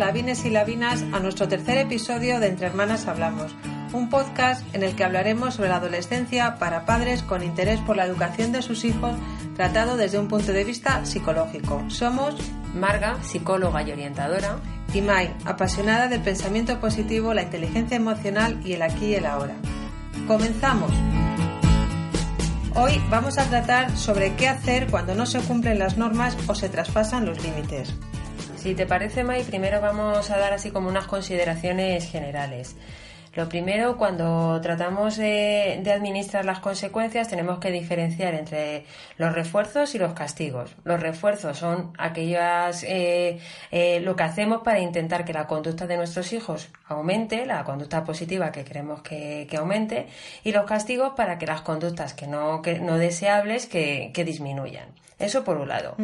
Lavines y Lavinas, a nuestro tercer episodio de Entre Hermanas Hablamos, un podcast en el que hablaremos sobre la adolescencia para padres con interés por la educación de sus hijos, tratado desde un punto de vista psicológico. Somos Marga, psicóloga y orientadora, y Mai, apasionada del pensamiento positivo, la inteligencia emocional y el aquí y el ahora. Comenzamos. Hoy vamos a tratar sobre qué hacer cuando no se cumplen las normas o se traspasan los límites. Si te parece, Mai, primero vamos a dar así como unas consideraciones generales. Lo primero, cuando tratamos de, administrar las consecuencias, tenemos que diferenciar entre los refuerzos y los castigos. Los refuerzos son aquellas eh, eh, lo que hacemos para intentar que la conducta de nuestros hijos aumente, la conducta positiva que queremos que, aumente, y los castigos para que las conductas que no, no deseables que, disminuyan. Eso por un lado.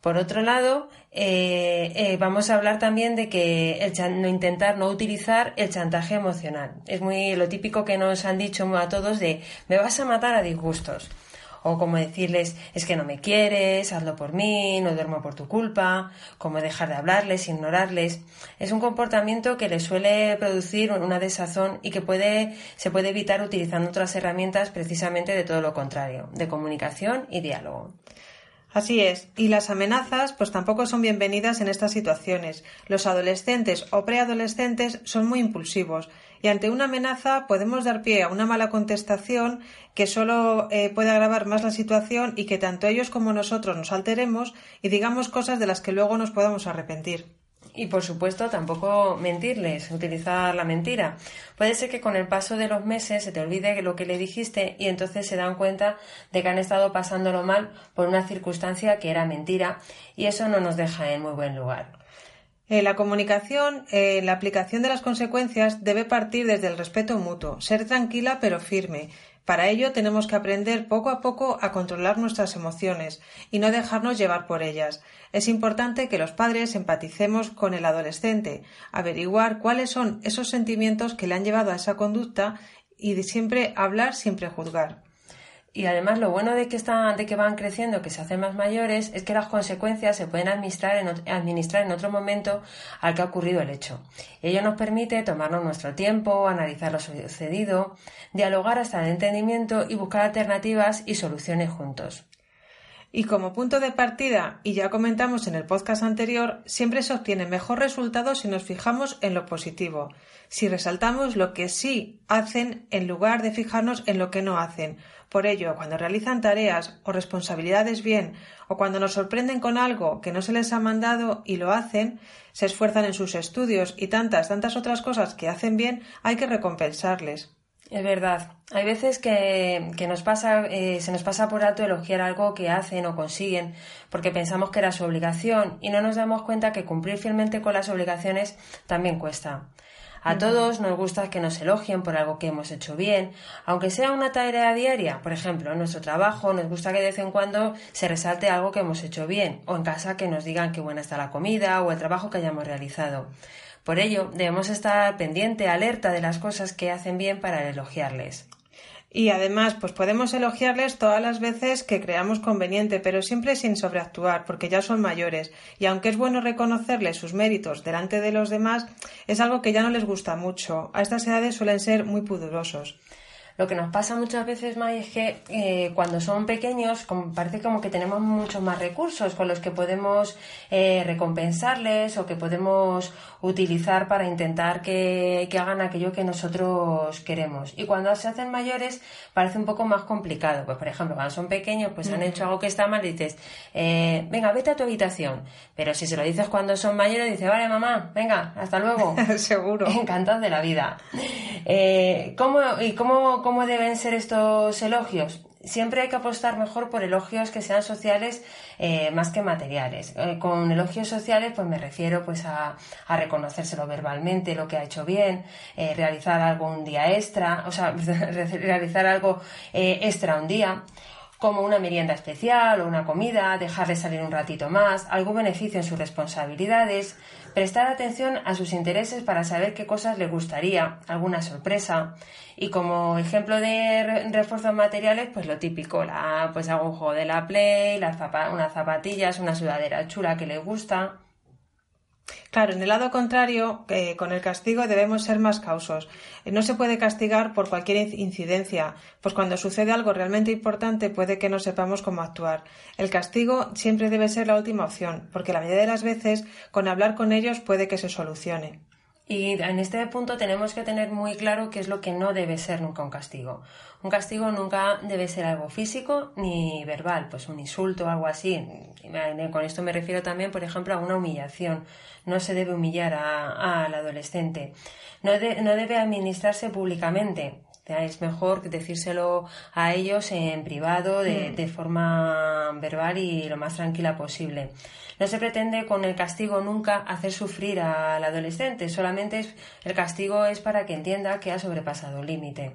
Por otro lado, eh, eh, vamos a hablar también de que el no intentar no utilizar el chantaje emocional. Es muy lo típico que nos han dicho a todos de me vas a matar a disgustos. O como decirles es que no me quieres, hazlo por mí, no duermo por tu culpa, como dejar de hablarles, ignorarles. Es un comportamiento que les suele producir una desazón y que se puede evitar utilizando otras herramientas precisamente de todo lo contrario, de comunicación y diálogo. Así es, y las amenazas pues tampoco son bienvenidas en estas situaciones. Los adolescentes o preadolescentes son muy impulsivos y ante una amenaza podemos dar pie a una mala contestación que solo eh, puede agravar más la situación y que tanto ellos como nosotros nos alteremos y digamos cosas de las que luego nos podamos arrepentir. Y por supuesto tampoco mentirles, utilizar la mentira. Puede ser que con el paso de los meses se te olvide lo que le dijiste y entonces se dan cuenta de que han estado pasándolo mal por una circunstancia que era mentira y eso no nos deja en muy buen lugar. Eh, la comunicación, eh, la aplicación de las consecuencias debe partir desde el respeto mutuo, ser tranquila pero firme, para ello tenemos que aprender poco a poco a controlar nuestras emociones y no dejarnos llevar por ellas. Es importante que los padres empaticemos con el adolescente, averiguar cuáles son esos sentimientos que le han llevado a esa conducta y de siempre hablar sin prejuzgar. Y además lo bueno de que, están, de que van creciendo, que se hacen más mayores, es que las consecuencias se pueden administrar en, administrar en otro momento al que ha ocurrido el hecho. ello nos permite tomarnos nuestro tiempo, analizar lo sucedido, dialogar hasta el entendimiento y buscar alternativas y soluciones juntos. Y como punto de partida, y ya comentamos en el podcast anterior, siempre se obtiene mejor resultado si nos fijamos en lo positivo, si resaltamos lo que sí hacen en lugar de fijarnos en lo que no hacen. Por ello, cuando realizan tareas o responsabilidades bien, o cuando nos sorprenden con algo que no se les ha mandado y lo hacen, se esfuerzan en sus estudios y tantas, tantas otras cosas que hacen bien, hay que recompensarles. Es verdad. Hay veces que, nos pasa, eh, se nos pasa por alto elogiar algo que hacen o consiguen porque pensamos que era su obligación y no nos damos cuenta que cumplir fielmente con las obligaciones también cuesta. A todos nos gusta que nos elogien por algo que hemos hecho bien, aunque sea una tarea diaria. Por ejemplo, en nuestro trabajo nos gusta que de vez en cuando se resalte algo que hemos hecho bien, o en casa que nos digan qué buena está la comida o el trabajo que hayamos realizado. Por ello, debemos estar pendiente, alerta de las cosas que hacen bien para elogiarles. Y además, pues podemos elogiarles todas las veces que creamos conveniente, pero siempre sin sobreactuar, porque ya son mayores. Y aunque es bueno reconocerles sus méritos delante de los demás, es algo que ya no les gusta mucho. A estas edades suelen ser muy pudorosos. Lo que nos pasa muchas veces, más es que eh, cuando son pequeños parece como que tenemos muchos más recursos con los que podemos eh, recompensarles o que podemos utilizar para intentar que, hagan aquello que nosotros queremos. Y cuando se hacen mayores parece un poco más complicado. Pues, por ejemplo, cuando son pequeños, pues han hecho algo que está mal y dices, eh, venga, vete a tu habitación. Pero si se lo dices cuando son mayores, dice, vale, mamá, venga, hasta luego. Seguro. Encantados de la vida. ¿cómo, ¿Y cómo ¿Cómo deben ser estos elogios? Siempre hay que apostar mejor por elogios que sean sociales eh, más que materiales. Eh, con elogios sociales, pues me refiero pues a, reconocérselo verbalmente, lo que ha hecho bien, eh, realizar algo un día extra, o sea, realizar algo extra un día como una merienda especial o una comida, dejarle salir un ratito más, algún beneficio en sus responsabilidades, prestar atención a sus intereses para saber qué cosas le gustaría, alguna sorpresa. Y como ejemplo de refuerzos materiales, pues lo típico, la, pues algún juego de la Play, las unas zapatillas, una sudadera chula que le gusta. Claro, en el lado contrario, eh, con el castigo debemos ser más causos. Eh, no se puede castigar por cualquier incidencia, pues cuando sucede algo realmente importante puede que no sepamos cómo actuar. El castigo siempre debe ser la última opción, porque la mayoría de las veces con hablar con ellos puede que se solucione. Y en este punto tenemos que tener muy claro qué es lo que no debe ser nunca un castigo. Un castigo nunca debe ser algo físico ni verbal, pues un insulto o algo así. Con esto me refiero también, por ejemplo, a una humillación. No se debe humillar al adolescente. No, no debe administrarse públicamente es mejor decírselo a ellos en privado, de, mm. de, forma verbal y lo más tranquila posible. No se pretende con el castigo nunca hacer sufrir al adolescente, solamente el castigo es para que entienda que ha sobrepasado el límite.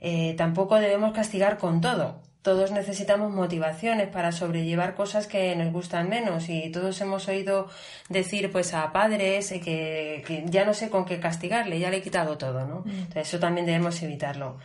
Eh, tampoco debemos castigar con todo. Todos necesitamos motivaciones para sobrellevar cosas que nos gustan menos y todos hemos oído decir pues a padres que, ya no sé con qué castigarle, ya le he quitado todo, ¿no? Mm. Entonces eso también debemos evitarlo.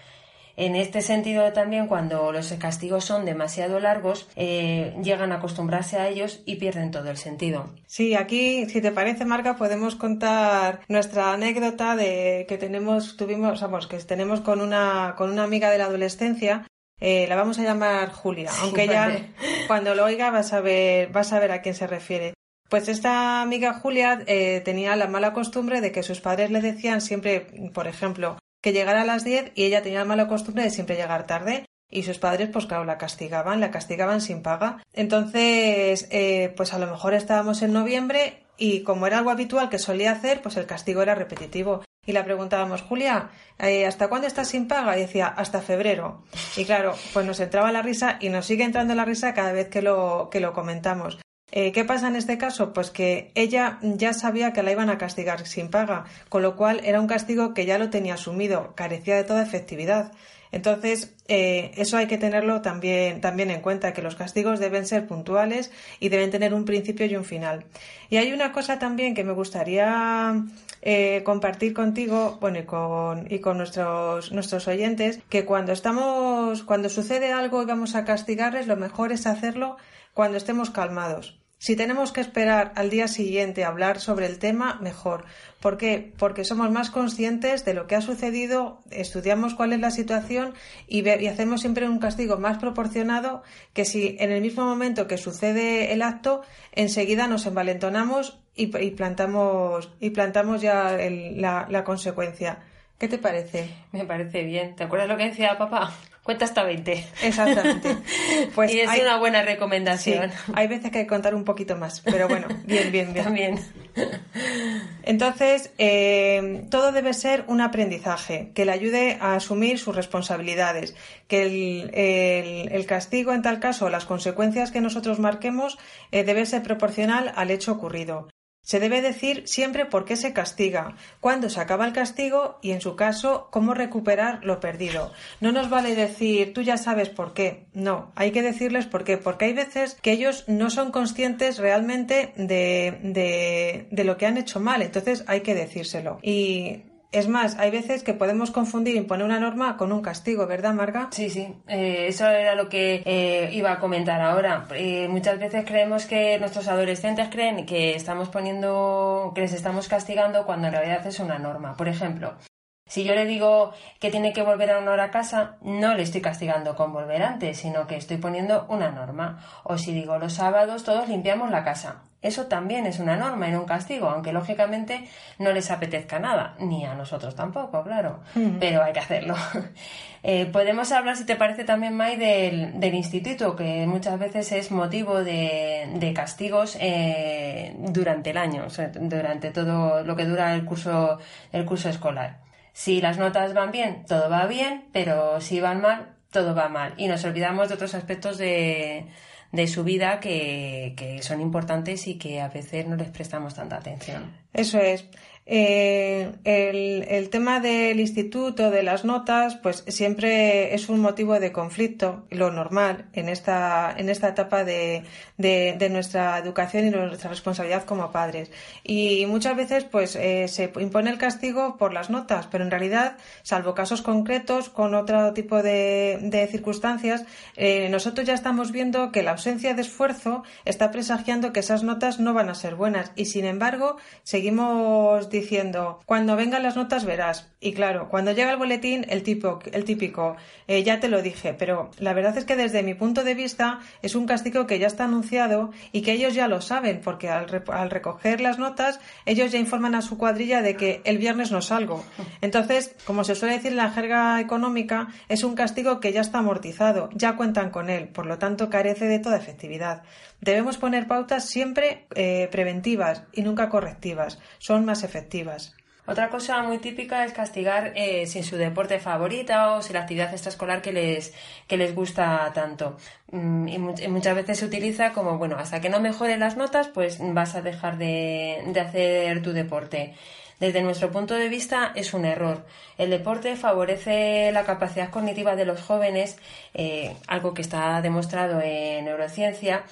En este sentido también cuando los castigos son demasiado largos, eh, llegan a acostumbrarse a ellos y pierden todo el sentido. Sí, aquí, si te parece, Marga, podemos contar nuestra anécdota de que tenemos, tuvimos, vamos, que tenemos con una, con una amiga de la adolescencia eh, la vamos a llamar Julia, aunque ella cuando lo oiga vas a ver, vas a ver a quién se refiere. Pues esta amiga Julia eh, tenía la mala costumbre de que sus padres le decían siempre, por ejemplo, que llegara a las 10 y ella tenía la mala costumbre de siempre llegar tarde y sus padres, pues claro, la castigaban, la castigaban sin paga. Entonces, eh, pues a lo mejor estábamos en noviembre y como era algo habitual que solía hacer, pues el castigo era repetitivo. Y le preguntábamos, Julia, eh, ¿hasta cuándo estás sin paga? Y decía, hasta febrero. Y claro, pues nos entraba la risa y nos sigue entrando la risa cada vez que lo, que lo comentamos. Eh, ¿Qué pasa en este caso? Pues que ella ya sabía que la iban a castigar sin paga, con lo cual era un castigo que ya lo tenía asumido, carecía de toda efectividad. Entonces, eh, eso hay que tenerlo también, también en cuenta, que los castigos deben ser puntuales y deben tener un principio y un final. Y hay una cosa también que me gustaría eh, compartir contigo, bueno, y con, y con nuestros, nuestros oyentes, que cuando estamos, cuando sucede algo y vamos a castigarles, lo mejor es hacerlo cuando estemos calmados. Si tenemos que esperar al día siguiente a hablar sobre el tema, mejor. ¿Por qué? Porque somos más conscientes de lo que ha sucedido, estudiamos cuál es la situación y, hacemos siempre un castigo más proporcionado que si en el mismo momento que sucede el acto, enseguida nos envalentonamos y, plantamos, y plantamos ya la, la consecuencia. ¿Qué te parece? Me parece bien. ¿Te acuerdas lo que decía papá? Cuenta hasta 20. Exactamente. Pues y es una buena recomendación. hay veces que hay que contar un poquito más, pero bueno, bien, bien, bien. También. Entonces, eh, todo debe ser un aprendizaje que le ayude a asumir sus responsabilidades, que el, castigo, en tal caso, las consecuencias que nosotros marquemos, eh, debe ser proporcional al hecho ocurrido. Se debe decir siempre por qué se castiga, cuándo se acaba el castigo y, en su caso, cómo recuperar lo perdido. No nos vale decir tú ya sabes por qué. No, hay que decirles por qué, porque hay veces que ellos no son conscientes realmente de, de, de lo que han hecho mal, entonces hay que decírselo. Y es más, hay veces que podemos confundir imponer una norma con un castigo, ¿verdad, Marga? Sí, sí. Eh, eso era lo que eh, iba a comentar ahora. Eh, muchas veces creemos que nuestros adolescentes creen que estamos poniendo, que les estamos castigando cuando en realidad es una norma. Por ejemplo, si yo le digo que tiene que volver a una hora a casa, no le estoy castigando con volver antes, sino que estoy poniendo una norma. O si digo los sábados todos limpiamos la casa. Eso también es una norma y no un castigo, aunque lógicamente no les apetezca nada, ni a nosotros tampoco, claro, pero hay que hacerlo. Eh, podemos hablar, si te parece, también, May, del, del instituto, que muchas veces es motivo de, castigos eh, durante el año, durante todo lo que dura el curso, el curso escolar. Si las notas van bien, todo va bien, pero si van mal, todo va mal. Y nos olvidamos de otros aspectos de de su vida que, que, son importantes y que a veces no les prestamos tanta atención. Eso es. Eh, el, tema del instituto, de las notas, pues siempre es un motivo de conflicto, lo normal en esta, en esta etapa de, de, nuestra educación y nuestra responsabilidad como padres. Y muchas veces pues eh, se impone el castigo por las notas, pero en realidad, salvo casos concretos con otro tipo de, de circunstancias, eh, nosotros ya estamos viendo que la ausencia de esfuerzo está presagiando que esas notas no van a ser buenas y sin embargo seguimos diciendo cuando vengan las notas verás y claro cuando llega el boletín el tipo el típico eh, ya te lo dije pero la verdad es que desde mi punto de vista es un castigo que ya está anunciado y que ellos ya lo saben porque al, recoger las notas ellos ya informan a su cuadrilla de que el viernes no salgo. Entonces como se suele decir en la jerga económica es un castigo que ya está amortizado ya cuentan con él por lo tanto carece de toda efectividad debemos poner pautas siempre eh, preventivas y nunca correctivas son más efectivas otra cosa muy típica es castigar eh, sin su deporte favorito o sin la actividad extraescolar que les, que les gusta tanto. Mm, y, muchas veces se utiliza como, bueno, hasta que no mejoren las notas, pues vas a dejar de, hacer tu deporte. Desde nuestro punto de vista es un error. El deporte favorece la capacidad cognitiva de los jóvenes, eh, algo que está demostrado en neurociencia,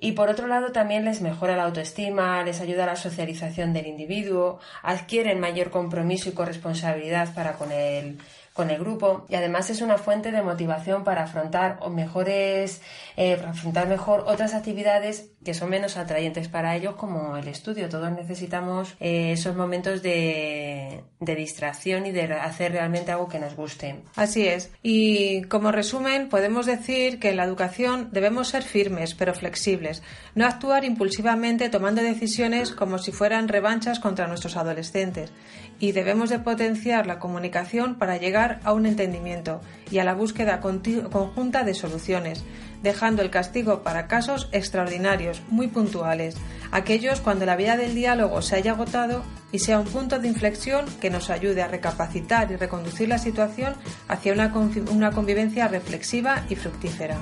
y por otro lado también les mejora la autoestima, les ayuda a la socialización del individuo, adquieren mayor compromiso y corresponsabilidad para con el, con el grupo y además es una fuente de motivación para afrontar mejores eh, para afrontar mejor otras actividades que son menos atrayentes para ellos como el estudio. Todos necesitamos eh, esos momentos de, de, distracción y de hacer realmente algo que nos guste. Así es. Y como resumen podemos decir que en la educación debemos ser firmes pero flexibles. No actuar impulsivamente tomando decisiones como si fueran revanchas contra nuestros adolescentes y debemos de potenciar la comunicación para llegar a un entendimiento y a la búsqueda conjunta de soluciones, dejando el castigo para casos extraordinarios, muy puntuales, aquellos cuando la vía del diálogo se haya agotado y sea un punto de inflexión que nos ayude a recapacitar y reconducir la situación hacia una, convivencia reflexiva y fructífera.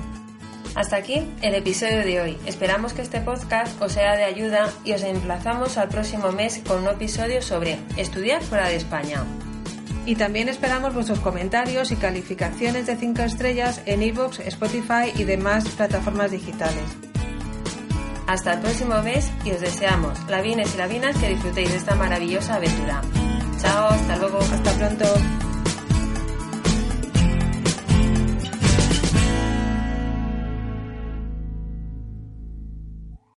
Hasta aquí el episodio de hoy. Esperamos que este podcast os sea de ayuda y os emplazamos al próximo mes con un episodio sobre estudiar fuera de España. Y también esperamos vuestros comentarios y calificaciones de 5 estrellas en iVoox, Spotify y demás plataformas digitales. Hasta el próximo mes y os deseamos, lavines y lavinas, que disfrutéis de esta maravillosa aventura. Chao, hasta luego. Hasta pronto.